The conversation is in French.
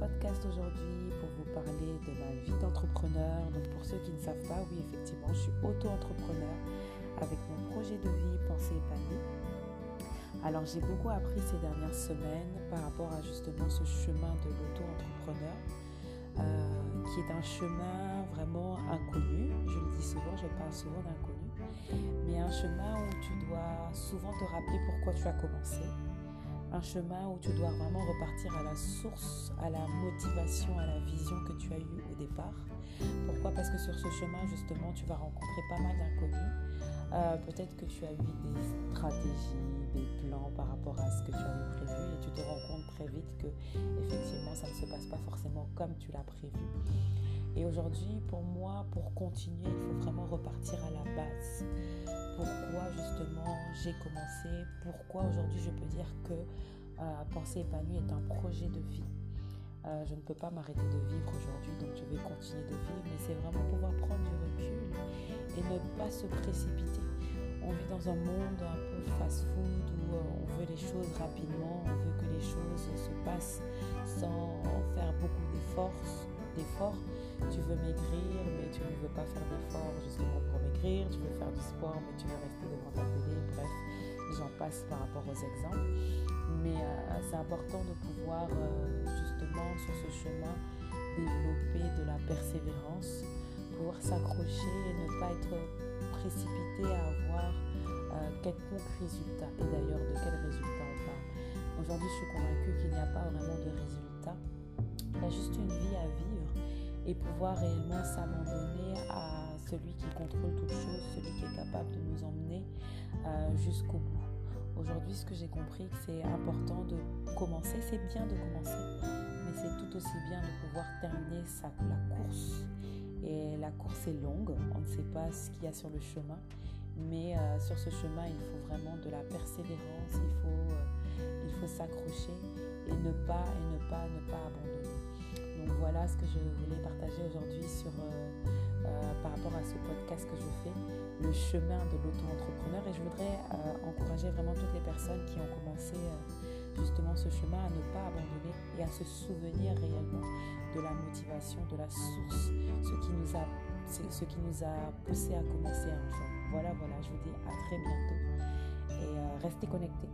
podcast aujourd'hui pour vous parler de ma vie d'entrepreneur. Donc pour ceux qui ne savent pas, oui effectivement, je suis auto-entrepreneur avec mon projet de vie Pensée épanouie. Alors j'ai beaucoup appris ces dernières semaines par rapport à justement ce chemin de l'auto-entrepreneur euh, qui est un chemin vraiment inconnu. Je le dis souvent, je parle souvent d'inconnu, mais un chemin où tu dois souvent te rappeler pourquoi tu as commencé un chemin où tu dois vraiment repartir à la source, à la motivation, à la vision que tu as eue au départ. Pourquoi? Parce que sur ce chemin, justement, tu vas rencontrer pas mal d'inconnus. Euh, peut-être que tu as eu des stratégies, des plans par rapport à ce que tu avais prévu et tu te rends compte très vite que effectivement ça ne se passe pas forcément comme tu l'as prévu. Et aujourd'hui, pour moi, pour continuer, il faut vraiment repartir à la base pourquoi justement j'ai commencé, pourquoi aujourd'hui je peux dire que euh, Penser épanouie est un projet de vie? Euh, je ne peux pas m'arrêter de vivre aujourd'hui, donc je vais continuer de vivre, mais c'est vraiment pouvoir prendre du recul et ne pas se précipiter. On vit dans un monde un peu fast-food où euh, on veut les choses rapidement, on veut que les choses se passent sans maigrir, mais tu ne veux pas faire d'efforts justement pour maigrir. Tu veux faire du sport, mais tu veux rester devant ta télé. Bref, j'en passe par rapport aux exemples. Mais euh, c'est important de pouvoir euh, justement sur ce chemin développer de la persévérance, pouvoir s'accrocher et ne pas être précipité à avoir euh, quelconque résultat. Et d'ailleurs, de quel résultat on parle? Aujourd'hui, je suis convaincue qu'il n'y a pas vraiment de résultat. Il y a juste une vie à vivre et pouvoir réellement s'abandonner à celui qui contrôle toutes choses, celui qui est capable de nous emmener euh, jusqu'au bout. Aujourd'hui, ce que j'ai compris, c'est important de commencer. C'est bien de commencer, mais c'est tout aussi bien de pouvoir terminer sa, la course. Et la course est longue, on ne sait pas ce qu'il y a sur le chemin, mais euh, sur ce chemin, il faut vraiment de la persévérance, il faut, euh, il faut s'accrocher et ne pas, et ne pas, ne pas abandonner. Voilà ce que je voulais partager aujourd'hui sur par rapport à ce podcast que je fais, le chemin de l'auto-entrepreneur. Et je voudrais euh, encourager vraiment toutes les personnes qui ont commencé euh, justement ce chemin à ne pas abandonner et à se souvenir réellement de la motivation, de la source, ce qui nous a, ce qui nous a poussé à commencer un jour. Voilà, voilà, je vous dis à très bientôt et euh, restez connectés.